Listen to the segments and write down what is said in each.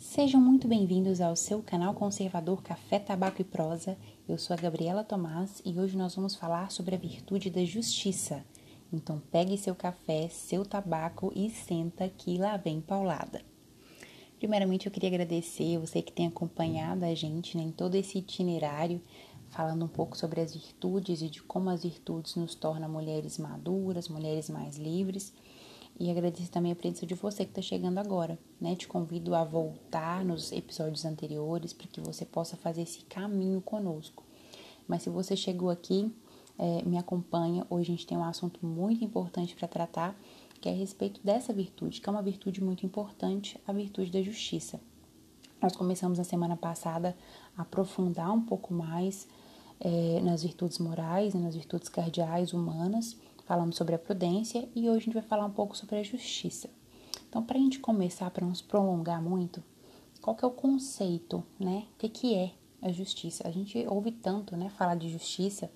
Sejam muito bem-vindos ao seu canal conservador Café, Tabaco e Prosa. Eu sou a Gabriela Tomás e hoje nós vamos falar sobre a virtude da justiça. Então pegue seu café, seu tabaco e senta que lá vem paulada. Primeiramente eu queria agradecer você que tem acompanhado a gente né, em todo esse itinerário, falando um pouco sobre as virtudes e de como as virtudes nos tornam mulheres maduras, mulheres mais livres. E agradeço também a presença de você que está chegando agora, né? Te convido a voltar nos episódios anteriores para que você possa fazer esse caminho conosco. Mas se você chegou aqui, é, me acompanha. Hoje a gente tem um assunto muito importante para tratar, que é a respeito dessa virtude, que é uma virtude muito importante, a virtude da justiça. Nós começamos na semana passada a aprofundar um pouco mais é, nas virtudes morais, nas virtudes cardeais humanas falamos sobre a prudência e hoje a gente vai falar um pouco sobre a justiça. Então, para a gente começar, para não se prolongar muito, qual que é o conceito, né? O que, que é a justiça? A gente ouve tanto, né, falar de justiça,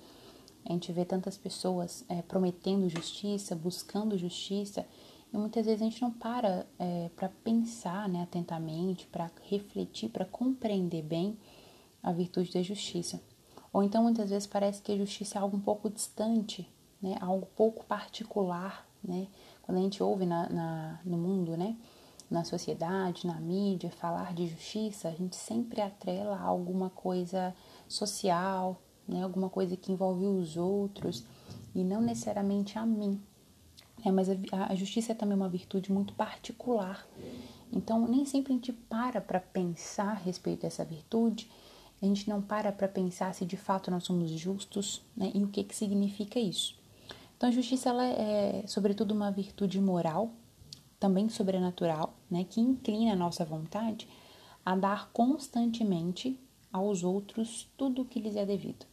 a gente vê tantas pessoas é, prometendo justiça, buscando justiça, e muitas vezes a gente não para é, para pensar né, atentamente, para refletir, para compreender bem a virtude da justiça. Ou então muitas vezes parece que a justiça é algo um pouco distante né, algo pouco particular, né? Quando a gente ouve na, na, no mundo, né, na sociedade, na mídia, falar de justiça, a gente sempre atrela a alguma coisa social, né, alguma coisa que envolve os outros e não necessariamente a mim. É, mas a, a justiça é também uma virtude muito particular. Então, nem sempre a gente para para pensar a respeito dessa virtude, a gente não para para pensar se de fato nós somos justos né, e o que, que significa isso. Então, a justiça ela é, sobretudo, uma virtude moral, também sobrenatural, né, que inclina a nossa vontade a dar constantemente aos outros tudo o que lhes é devido.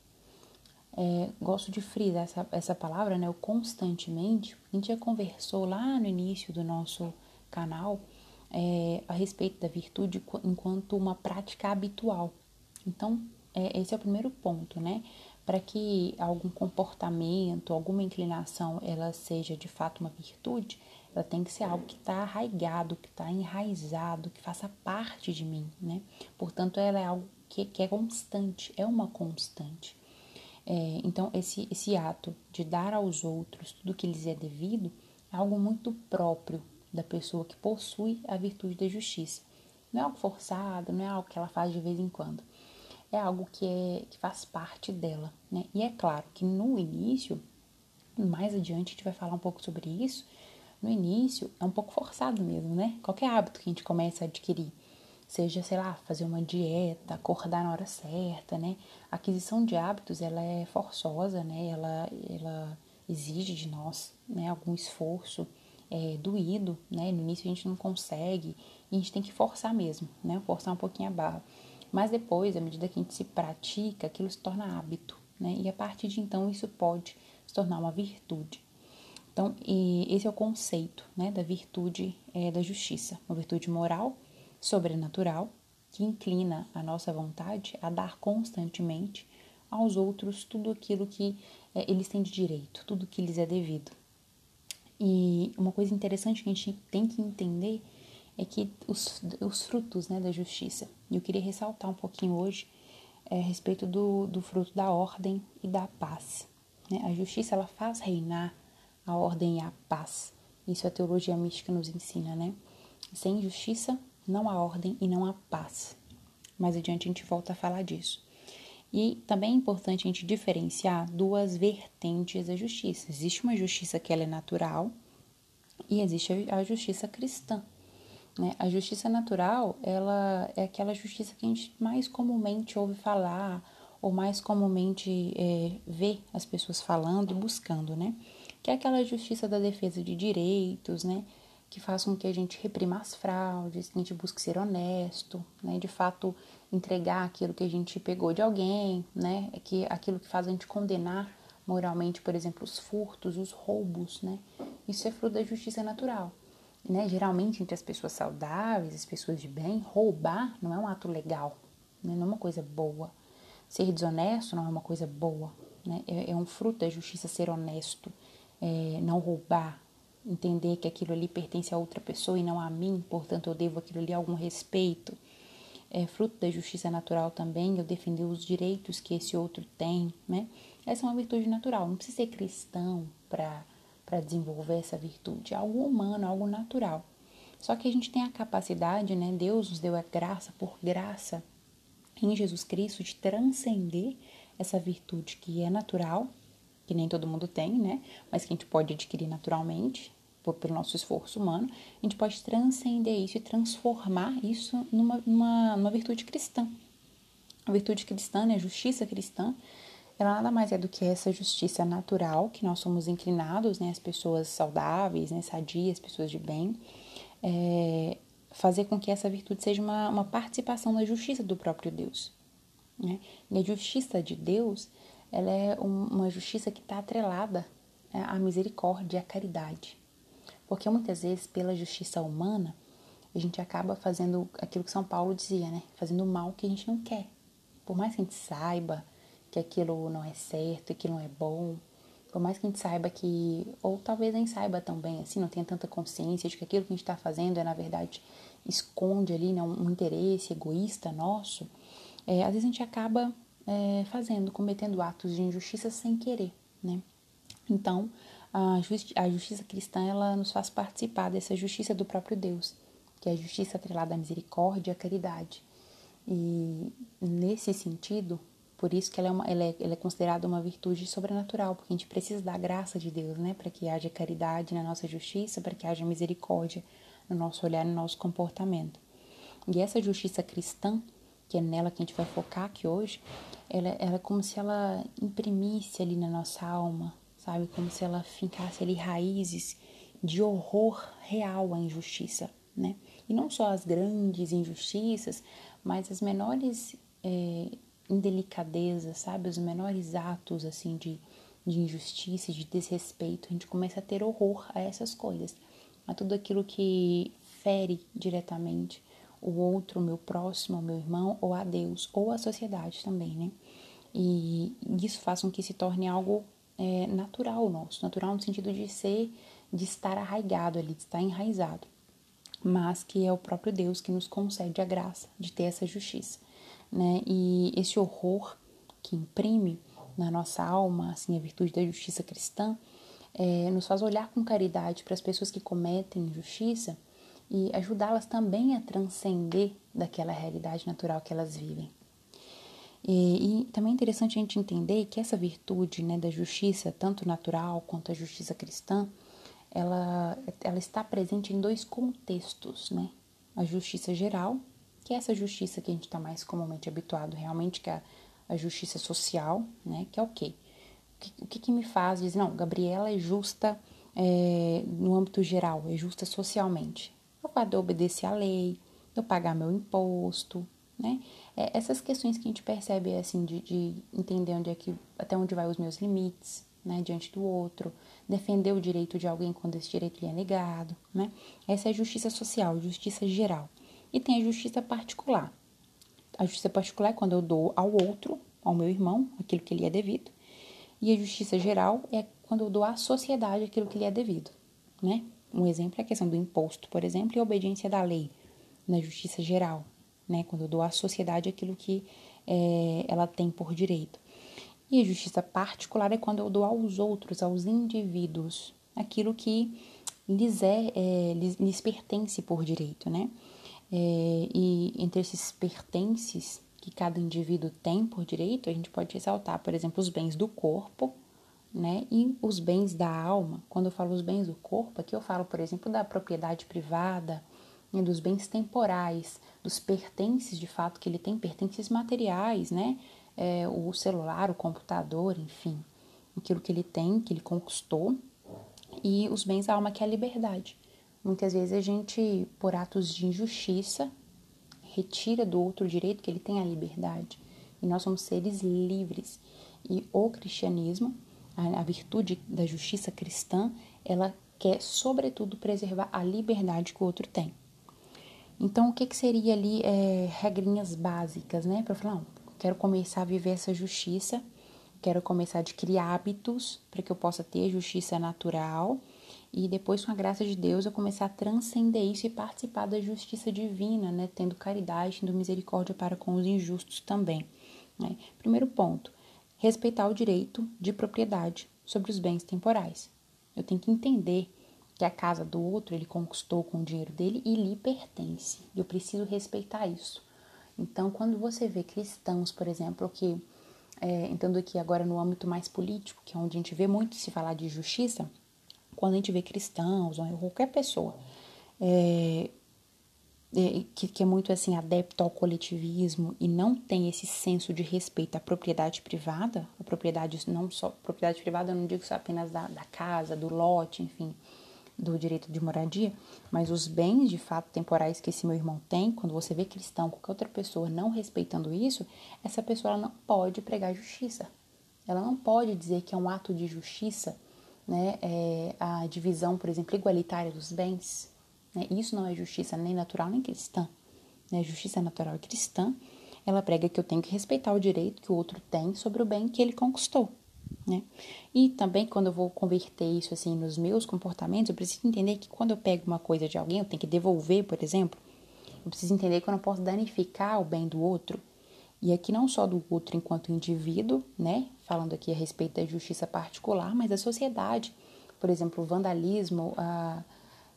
É, gosto de frisar essa, essa palavra, né, o constantemente. A gente já conversou lá no início do nosso canal é, a respeito da virtude enquanto uma prática habitual. Então, é, esse é o primeiro ponto, né? Para que algum comportamento, alguma inclinação, ela seja de fato uma virtude, ela tem que ser algo que está arraigado, que está enraizado, que faça parte de mim, né? Portanto, ela é algo que, que é constante, é uma constante. É, então, esse, esse ato de dar aos outros tudo que lhes é devido é algo muito próprio da pessoa que possui a virtude da justiça. Não é algo forçado, não é algo que ela faz de vez em quando é algo que, é, que faz parte dela, né? E é claro que no início, mais adiante a gente vai falar um pouco sobre isso, no início é um pouco forçado mesmo, né? Qualquer hábito que a gente começa a adquirir, seja, sei lá, fazer uma dieta, acordar na hora certa, né? A aquisição de hábitos, ela é forçosa, né? Ela, ela exige de nós, né, algum esforço, é, doído, né? No início a gente não consegue e a gente tem que forçar mesmo, né? Forçar um pouquinho a barra. Mas depois, à medida que a gente se pratica, aquilo se torna hábito, né? E a partir de então isso pode se tornar uma virtude. Então, esse é o conceito né, da virtude é, da justiça, uma virtude moral, sobrenatural, que inclina a nossa vontade a dar constantemente aos outros tudo aquilo que é, eles têm de direito, tudo que lhes é devido. E uma coisa interessante que a gente tem que entender é que os, os frutos né, da justiça. E eu queria ressaltar um pouquinho hoje é, a respeito do, do fruto da ordem e da paz. Né? A justiça ela faz reinar a ordem e a paz. Isso a teologia mística nos ensina, né? Sem justiça não há ordem e não há paz. Mais adiante a gente volta a falar disso. E também é importante a gente diferenciar duas vertentes da justiça. Existe uma justiça que ela é natural e existe a justiça cristã, né? A justiça natural, ela é aquela justiça que a gente mais comumente ouve falar ou mais comumente é, vê as pessoas falando e buscando, né? Que é aquela justiça da defesa de direitos, né? Que faz com que a gente reprima as fraudes, que a gente busque ser honesto, né? De fato, entregar aquilo que a gente pegou de alguém, né? Que aquilo que faz a gente condenar moralmente, por exemplo, os furtos, os roubos, né? Isso é fruto da justiça natural né, geralmente entre as pessoas saudáveis, as pessoas de bem, roubar não é um ato legal, né, não é uma coisa boa. Ser desonesto não é uma coisa boa, né, é, é um fruto da justiça ser honesto, é, não roubar, entender que aquilo ali pertence a outra pessoa e não a mim, portanto eu devo aquilo ali algum respeito. É fruto da justiça natural também, eu defender os direitos que esse outro tem, né? Essa é uma virtude natural, não precisa ser cristão para desenvolver essa virtude, algo humano, algo natural. Só que a gente tem a capacidade, né? Deus nos deu a graça, por graça, em Jesus Cristo, de transcender essa virtude que é natural, que nem todo mundo tem, né? Mas que a gente pode adquirir naturalmente, por, pelo nosso esforço humano, a gente pode transcender isso e transformar isso numa, numa, numa virtude cristã. A virtude cristã, né? A justiça cristã, ela nada mais é do que essa justiça natural que nós somos inclinados, né? As pessoas saudáveis, né? Sadias, pessoas de bem é, fazer com que essa virtude seja uma, uma participação na justiça do próprio Deus. Né? E a justiça de Deus, ela é um, uma justiça que está atrelada né, à misericórdia à caridade. Porque muitas vezes, pela justiça humana, a gente acaba fazendo aquilo que São Paulo dizia, né? Fazendo o mal que a gente não quer. Por mais que a gente saiba que aquilo não é certo, que não é bom, por mais que a gente saiba que, ou talvez nem saiba tão bem assim, não tenha tanta consciência de que aquilo que a gente está fazendo é, na verdade, esconde ali né, um, interesse egoísta nosso, é, às vezes a gente acaba é, fazendo, cometendo atos de injustiça sem querer, né? Então, a, justi a justiça cristã, ela nos faz participar dessa justiça do próprio Deus, que é a justiça atrelada à misericórdia e à caridade. E nesse sentido, por isso que ela é, uma, ela é, ela é considerada uma virtude sobrenatural, porque a gente precisa da graça de Deus, né? Para que haja caridade na nossa justiça, para que haja misericórdia no nosso olhar, no nosso comportamento. E essa justiça cristã, que é nela que a gente vai focar aqui hoje, ela, ela é como se ela imprimisse ali na nossa alma, sabe? Como se ela fincasse ali raízes de horror real à injustiça, né? E não só as grandes injustiças, mas as menores é, indelicadeza, sabe? Os menores atos, assim, de, de injustiça, de desrespeito, a gente começa a ter horror a essas coisas, a tudo aquilo que fere diretamente o outro, o meu próximo, o meu irmão, ou a Deus, ou a sociedade também, né? E isso faz com que se torne algo é, natural nosso, natural no sentido de ser, de estar arraigado ali, de estar enraizado, mas que é o próprio Deus que nos concede a graça de ter essa justiça né? E esse horror que imprime na nossa alma, assim, a virtude da justiça cristã, é, nos faz olhar com caridade para as pessoas que cometem injustiça e ajudá-las também a transcender daquela realidade natural que elas vivem. E, e, também é interessante a gente entender que essa virtude né, da justiça, tanto natural quanto a justiça cristã, ela, ela está presente em dois contextos, né? A justiça geral que é essa justiça que a gente está mais comumente habituado realmente, que é a, justiça social, né? Que é o quê? O que, que, me faz dizer, não, Gabriela é justa é, no âmbito geral, é justa socialmente? Eu obedecer à lei, eu pagar meu imposto, né? É, essas questões que a gente percebe, assim, de, de entender onde é que, até onde vai os meus limites, né, diante do outro, defender o direito de alguém quando esse direito lhe é negado, né? Essa é justiça social, justiça geral. E tem a justiça particular. A justiça particular é quando eu dou ao outro, ao meu irmão, aquilo que lhe é devido. E a justiça geral é quando eu dou à sociedade aquilo que lhe é devido, né? Um exemplo é a questão do imposto, por exemplo, e a obediência da lei na justiça geral, né? Quando eu dou à sociedade aquilo que é, ela tem por direito. E a justiça particular é quando eu dou aos outros, aos indivíduos, aquilo que lhes é, é lhes, lhes pertence por direito, né? É, e entre esses pertences que cada indivíduo tem por direito, a gente pode ressaltar, por exemplo, os bens do corpo, né? E os bens da alma. Quando eu falo os bens do corpo, aqui eu falo, por exemplo, da propriedade privada, né? dos bens temporais, dos pertences de fato que ele tem, pertences materiais, né? É, o celular, o computador, enfim, aquilo que ele tem, que ele conquistou, e os bens da alma, que é a liberdade. Muitas vezes a gente, por atos de injustiça, retira do outro direito que ele tem a liberdade. E nós somos seres livres. E o cristianismo, a, a virtude da justiça cristã, ela quer, sobretudo, preservar a liberdade que o outro tem. Então, o que, que seria ali é, regrinhas básicas, né? Para falar, não, quero começar a viver essa justiça, quero começar a adquirir hábitos para que eu possa ter justiça natural e depois, com a graça de Deus, eu comecei a transcender isso e participar da justiça divina, né? Tendo caridade, tendo misericórdia para com os injustos também. Né? Primeiro ponto, respeitar o direito de propriedade sobre os bens temporais. Eu tenho que entender que a casa do outro ele conquistou com o dinheiro dele e lhe pertence. Eu preciso respeitar isso. Então, quando você vê cristãos, por exemplo, que é, entrando aqui agora no âmbito mais político, que é onde a gente vê muito se falar de justiça, quando a gente vê cristãos ou qualquer pessoa é, é, que, que, é muito assim adepto ao coletivismo e não tem esse senso de respeito à propriedade privada, a propriedade não só propriedade privada, eu não digo só apenas da, da casa, do lote, enfim, do direito de moradia, mas os bens de fato temporais que esse meu irmão tem, quando você vê cristão, qualquer outra pessoa não respeitando isso, essa pessoa não pode pregar justiça. Ela não pode dizer que é um ato de justiça, né, é a divisão, por exemplo, igualitária dos bens. Né? Isso não é justiça nem natural nem cristã. Né? Justiça natural e cristã, ela prega que eu tenho que respeitar o direito que o outro tem sobre o bem que ele conquistou né? E também quando eu vou converter isso assim nos meus comportamentos, eu preciso entender que quando eu pego uma coisa de alguém, eu tenho que devolver, por exemplo. Eu preciso entender que eu não posso danificar o bem do outro. E aqui não só do outro enquanto indivíduo, né? Falando aqui a respeito da justiça particular, mas da sociedade. Por exemplo, o vandalismo, a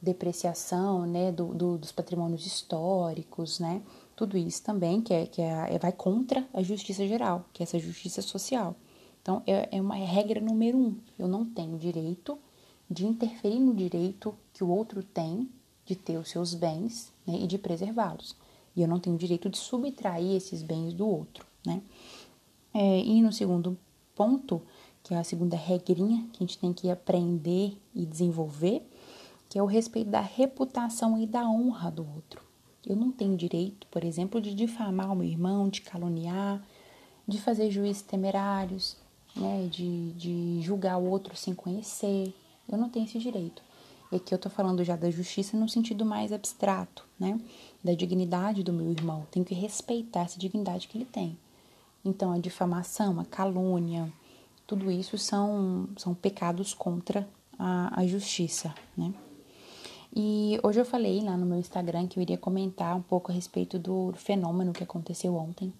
depreciação, né, do, do, dos patrimônios históricos, né? Tudo isso também que, é, que é, vai contra a justiça geral, que é essa justiça social. Então, é, é uma regra número um. Eu não tenho direito de interferir no direito que o outro tem de ter os seus bens né, e de preservá-los. E eu não tenho direito de subtrair esses bens do outro, né? É, e no segundo ponto, que é a segunda regrinha que a gente tem que aprender e desenvolver, que é o respeito da reputação e da honra do outro. Eu não tenho direito, por exemplo, de difamar o meu irmão, de caluniar, de fazer juízes temerários, né, de, de julgar o outro sem conhecer. Eu não tenho esse direito. E aqui eu tô falando já da justiça no sentido mais abstrato, né? Da dignidade do meu irmão. Tenho que respeitar essa dignidade que ele tem. Então, a difamação, a calúnia, tudo isso são, são pecados contra a, a justiça, né? E hoje eu falei lá no meu Instagram que eu iria comentar um pouco a respeito do fenômeno que aconteceu ontem,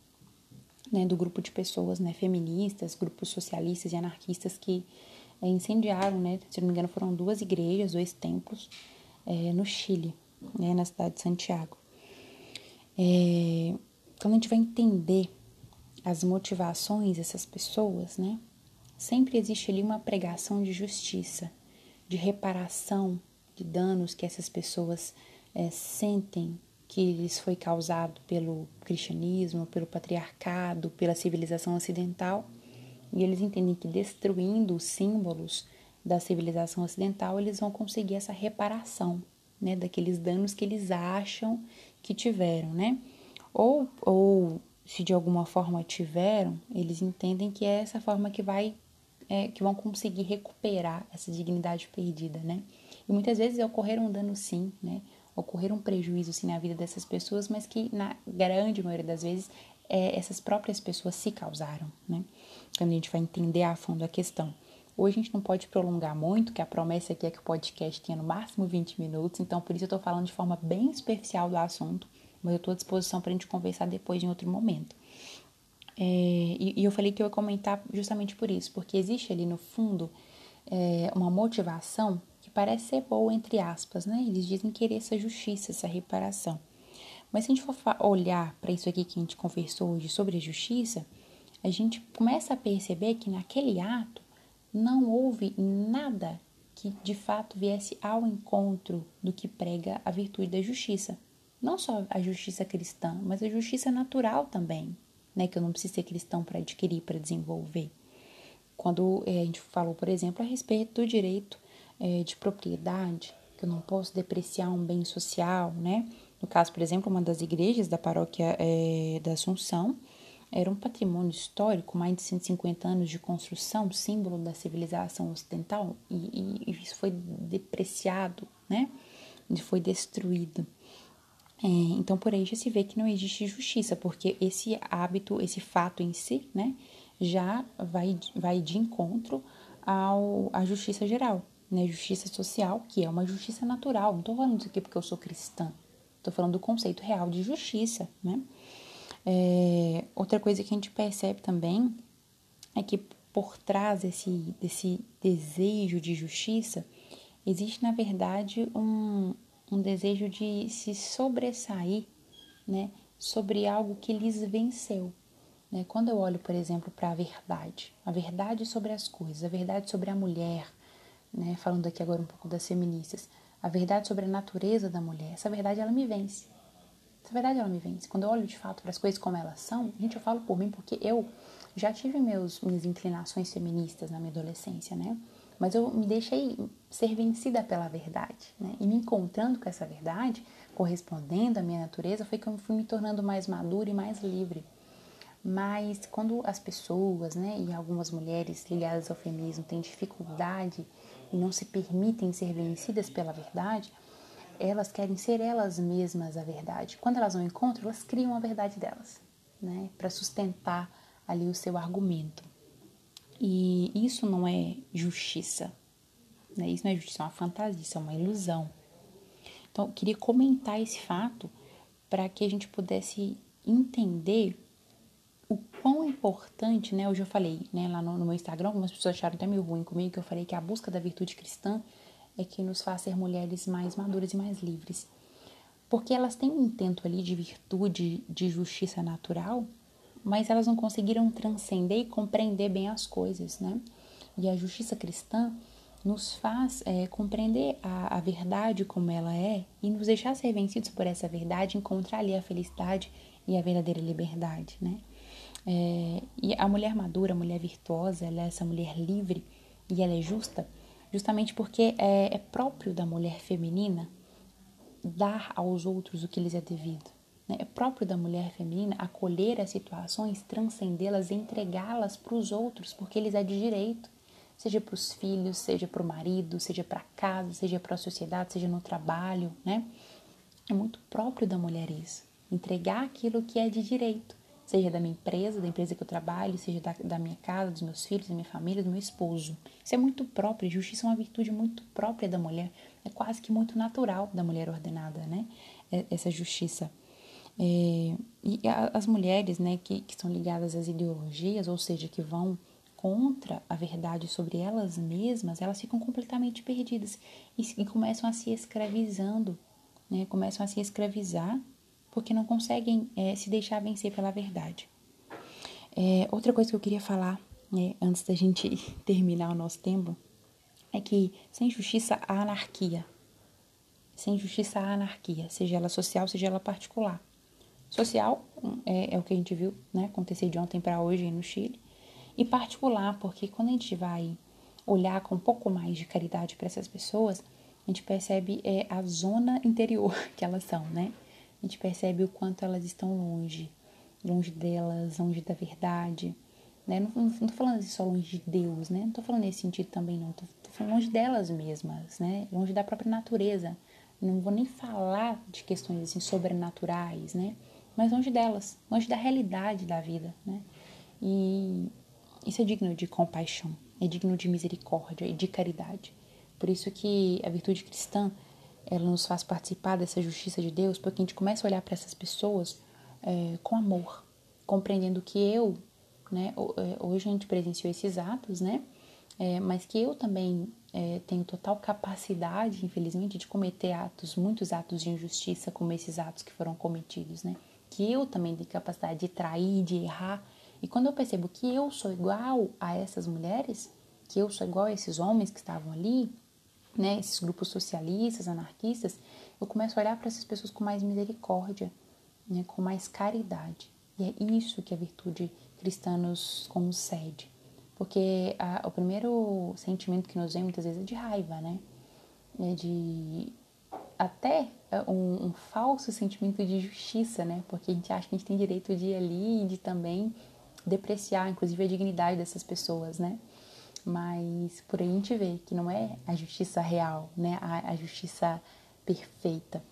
né, do grupo de pessoas né, feministas, grupos socialistas e anarquistas que é, incendiaram, né, se não me engano, foram duas igrejas, dois templos é, no Chile, né, na cidade de Santiago. É, quando a gente vai entender as motivações dessas pessoas, né, sempre existe ali uma pregação de justiça, de reparação de danos que essas pessoas é, sentem que lhes foi causado pelo cristianismo, pelo patriarcado, pela civilização ocidental, e eles entendem que destruindo os símbolos da civilização ocidental, eles vão conseguir essa reparação, né, daqueles danos que eles acham que tiveram, né? Ou, ou se de alguma forma tiveram, eles entendem que é essa forma que vai é, que vão conseguir recuperar essa dignidade perdida, né? E muitas vezes ocorreram um dano sim, né? ocorrer um prejuízo sim na vida dessas pessoas, mas que na grande maioria das vezes é, essas próprias pessoas se causaram, né? Quando a gente vai entender a fundo a questão. Hoje a gente não pode prolongar muito, que a promessa aqui é que o podcast tenha no máximo 20 minutos, então por isso eu estou falando de forma bem superficial do assunto, mas eu estou à disposição para a gente conversar depois em outro momento. É, e, e, eu falei que eu ia comentar justamente por isso, porque existe ali no fundo é, uma motivação parece ser boa, entre aspas, né? Eles dizem querer essa justiça, essa reparação. Mas se a gente for olhar para isso aqui que a gente conversou hoje sobre a justiça, a gente começa a perceber que naquele ato não houve nada que de fato viesse ao encontro do que prega a virtude da justiça. Não só a justiça cristã, mas a justiça natural também, né? Que eu não preciso ser cristão para adquirir, para desenvolver. Quando é, a gente falou, por exemplo, a respeito do direito é, de propriedade, que eu não posso depreciar um bem social, né? No caso, por exemplo, uma das igrejas da paróquia é, da Assunção era um patrimônio histórico, mais de 150 anos de construção, símbolo da civilização ocidental, e, e, isso foi depreciado, né? E foi destruído. É, então, por aí já se vê que não existe justiça, porque esse hábito, esse fato em si, né, já vai, vai de encontro ao, à justiça geral né? Justiça social, que é uma justiça natural. Não estou falando isso aqui porque eu sou cristã. Estou falando do conceito real de justiça, né? É, outra coisa que a gente percebe também é que por trás desse, desse desejo de justiça existe, na verdade, um, um desejo de se sobressair né, sobre algo que lhes venceu. Né? Quando eu olho, por exemplo, para a verdade, a verdade sobre as coisas, a verdade sobre a mulher, né, falando aqui agora um pouco das feministas, a verdade sobre a natureza da mulher, essa verdade ela me vence. Essa verdade ela me vence. Quando eu olho de fato para as coisas como elas são, gente, eu falo por mim porque eu já tive meus, minhas inclinações feministas na minha adolescência, né? Mas eu me deixei ser vencida pela verdade, né? E me encontrando com essa verdade, correspondendo à minha natureza, foi que eu fui me tornando mais madura e mais livre. Mas quando as pessoas, né, e algumas mulheres ligadas ao feminismo têm dificuldade e não se permitem ser vencidas pela verdade, elas querem ser elas mesmas a verdade. Quando elas não encontram, elas criam a verdade delas, né, para sustentar ali o seu argumento. E isso não é justiça. Né? Isso não é justiça, é uma fantasia, isso é uma ilusão. Então, eu queria comentar esse fato para que a gente pudesse entender o quão importante, né? Hoje eu falei, né, lá no, no, meu Instagram, algumas pessoas acharam até meio ruim comigo, que eu falei que a busca da virtude cristã é que nos faz ser mulheres mais maduras e mais livres. Porque elas têm um intento ali de virtude, de justiça natural, mas elas não conseguiram transcender e compreender bem as coisas, né? E a justiça cristã nos faz é, compreender a, a, verdade como ela é e nos deixar ser vencidos por essa verdade, encontrar ali a felicidade e a verdadeira liberdade, né? É, e a mulher madura, a mulher virtuosa, ela é essa mulher livre e ela é justa, justamente porque é, é próprio da mulher feminina dar aos outros o que lhes é devido. Né? É próprio da mulher feminina acolher as situações, transcendê-las entregá-las para os outros, porque eles é de direito, seja para os filhos, seja para o marido, seja para casa, seja para a sociedade, seja no trabalho, né? É muito próprio da mulher isso, entregar aquilo que é de direito, seja da minha empresa, da empresa que eu trabalho, seja da, da minha casa, dos meus filhos, da minha família, do meu esposo. Isso é muito próprio, justiça é uma virtude muito própria da mulher, é quase que muito natural da mulher ordenada, né? É, essa justiça. É, e as mulheres né, que, que são ligadas às ideologias, ou seja, que vão contra a verdade sobre elas mesmas, elas ficam completamente perdidas e, e começam a se escravizando, né, começam a se escravizar porque não conseguem é, se deixar vencer pela verdade. É, outra coisa que eu queria falar, né, antes da gente terminar o nosso tempo, é que sem justiça há anarquia. Sem justiça há anarquia, seja ela social, seja ela particular. Social é, é o que a gente viu né, acontecer de ontem para hoje no Chile. E particular, porque quando a gente vai olhar com um pouco mais de caridade para essas pessoas, a gente percebe é, a zona interior que elas são, né? A gente percebe o quanto elas estão longe, longe delas, longe da verdade, né? Não, não, não tô falando só longe de Deus, né? Não tô falando nesse sentido também, não. Tô, tô falando longe delas mesmas, né? Longe da própria natureza. Não vou nem falar de questões assim sobrenaturais, né? mas longe delas, longe da realidade da vida, né? E isso é digno de compaixão, é digno de misericórdia e de caridade. Por isso que a virtude cristã, ela nos faz participar dessa justiça de Deus, porque a gente começa a olhar para essas pessoas é, com amor, compreendendo que eu, né, é, hoje a gente presenciou esses atos, né, é, mas que eu também é, tenho total capacidade, infelizmente, de cometer atos, muitos atos de injustiça, como esses atos que foram cometidos, né, que eu também tenho capacidade de trair, de errar. E quando eu percebo que eu sou igual a essas mulheres, que eu sou igual a esses homens que estavam ali, né, esses grupos socialistas, anarquistas, eu começo a olhar para essas pessoas com mais misericórdia, né, com mais caridade. E é isso que a virtude cristã nos concede. Porque a, o primeiro sentimento que nos vem muitas vezes é de raiva, né? É de até é, um, um, falso sentimento de justiça, né? Porque a gente acha que a gente tem direito de ir ali e de também depreciar, inclusive, a dignidade dessas pessoas, né? Mas por aí a gente vê que não é a justiça real, né? A, a justiça perfeita.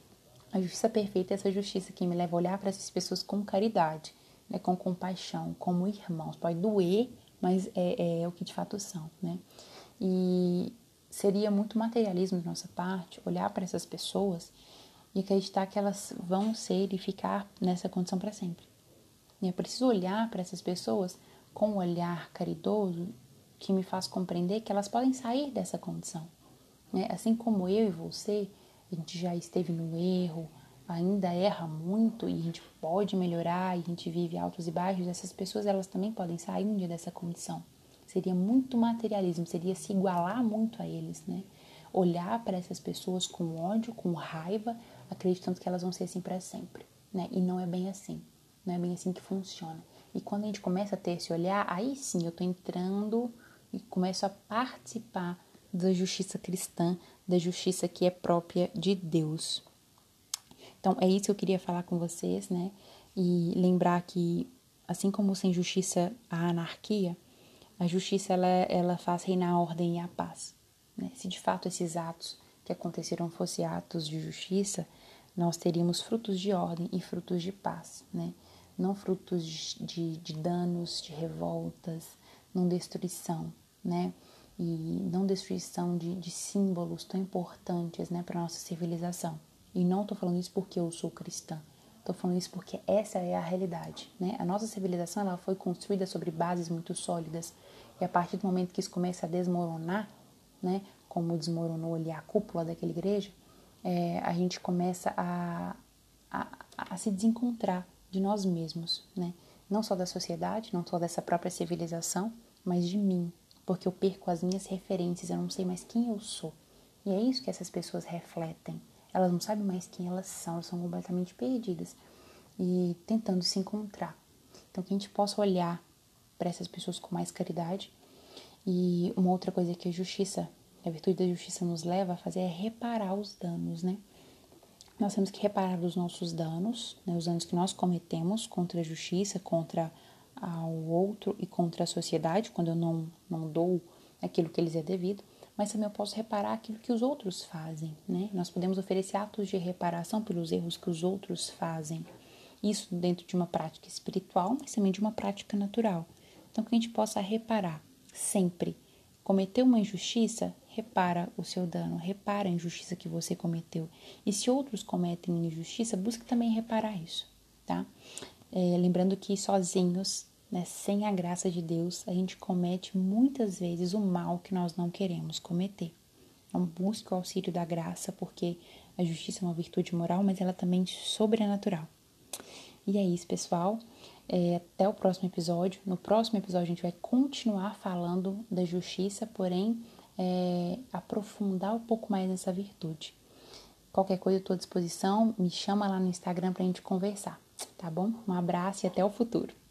A justiça perfeita é essa justiça que me leva a olhar para essas pessoas com caridade, né? com compaixão, como irmãos. Pode doer, mas é, é o que de fato são, né? E seria muito materialismo de nossa parte olhar para essas pessoas e acreditar que elas vão ser e ficar nessa condição para sempre. E é preciso olhar para essas pessoas com um olhar caridoso que me faz compreender que elas podem sair dessa condição. Né? Assim como eu e você, a gente já esteve no erro, ainda erra muito e a gente pode melhorar e a gente vive altos e baixos, essas pessoas elas também podem sair um dia dessa condição. Seria muito materialismo, seria se igualar muito a eles, né? Olhar para essas pessoas com ódio, com raiva, acreditando que elas vão ser assim para sempre, né? E não é bem assim. Não é bem assim que funciona. E quando a gente começa a ter esse olhar, aí sim eu estou entrando e começo a participar da justiça cristã, da justiça que é própria de Deus. Então é isso que eu queria falar com vocês, né? E lembrar que assim como sem justiça há anarquia, a justiça ela, ela faz reinar a ordem e a paz. Né? Se de fato esses atos que aconteceram fossem atos de justiça, nós teríamos frutos de ordem e frutos de paz, né? não frutos de, de, de danos, de revoltas, não destruição, né? E não destruição de, de símbolos tão importantes né, para nossa civilização. E não estou falando isso porque eu sou cristã. Estou falando isso porque essa é a realidade. Né? A nossa civilização ela foi construída sobre bases muito sólidas. E a partir do momento que isso começa a desmoronar, né, como desmoronou ali a cúpula daquela igreja, é, a gente começa a, a, a se desencontrar de nós mesmos, né? Não só da sociedade, não só dessa própria civilização, mas de mim, porque eu perco as minhas referências, eu não sei mais quem eu sou. E é isso que essas pessoas refletem. Elas não sabem mais quem elas são, elas são completamente perdidas e tentando se encontrar. Então, que a gente possa olhar para essas pessoas com mais caridade. E uma outra coisa que a justiça, a virtude da justiça nos leva a fazer é reparar os danos, né? nós temos que reparar os nossos danos, né, os danos que nós cometemos contra a justiça, contra o outro e contra a sociedade, quando eu não, não dou aquilo que lhes é devido, mas também eu posso reparar aquilo que os outros fazem, né? Nós podemos oferecer atos de reparação pelos erros que os outros fazem. Isso dentro de uma prática espiritual, mas também de uma prática natural. Então, que a gente possa reparar sempre. Cometer uma injustiça, repara o seu dano, repara a injustiça que você cometeu. E se outros cometem injustiça, busque também reparar isso, tá? É, lembrando que sozinhos, né, sem a graça de Deus, a gente comete muitas vezes o mal que nós não queremos cometer. Então, busque o auxílio da graça, porque a justiça é uma virtude moral, mas ela também é sobrenatural. E é isso, pessoal. É, até o próximo episódio. No próximo episódio, a gente vai continuar falando da justiça, porém é, aprofundar um pouco mais nessa virtude. Qualquer coisa eu estou à disposição, me chama lá no Instagram para a gente conversar, tá bom? Um abraço e até o futuro.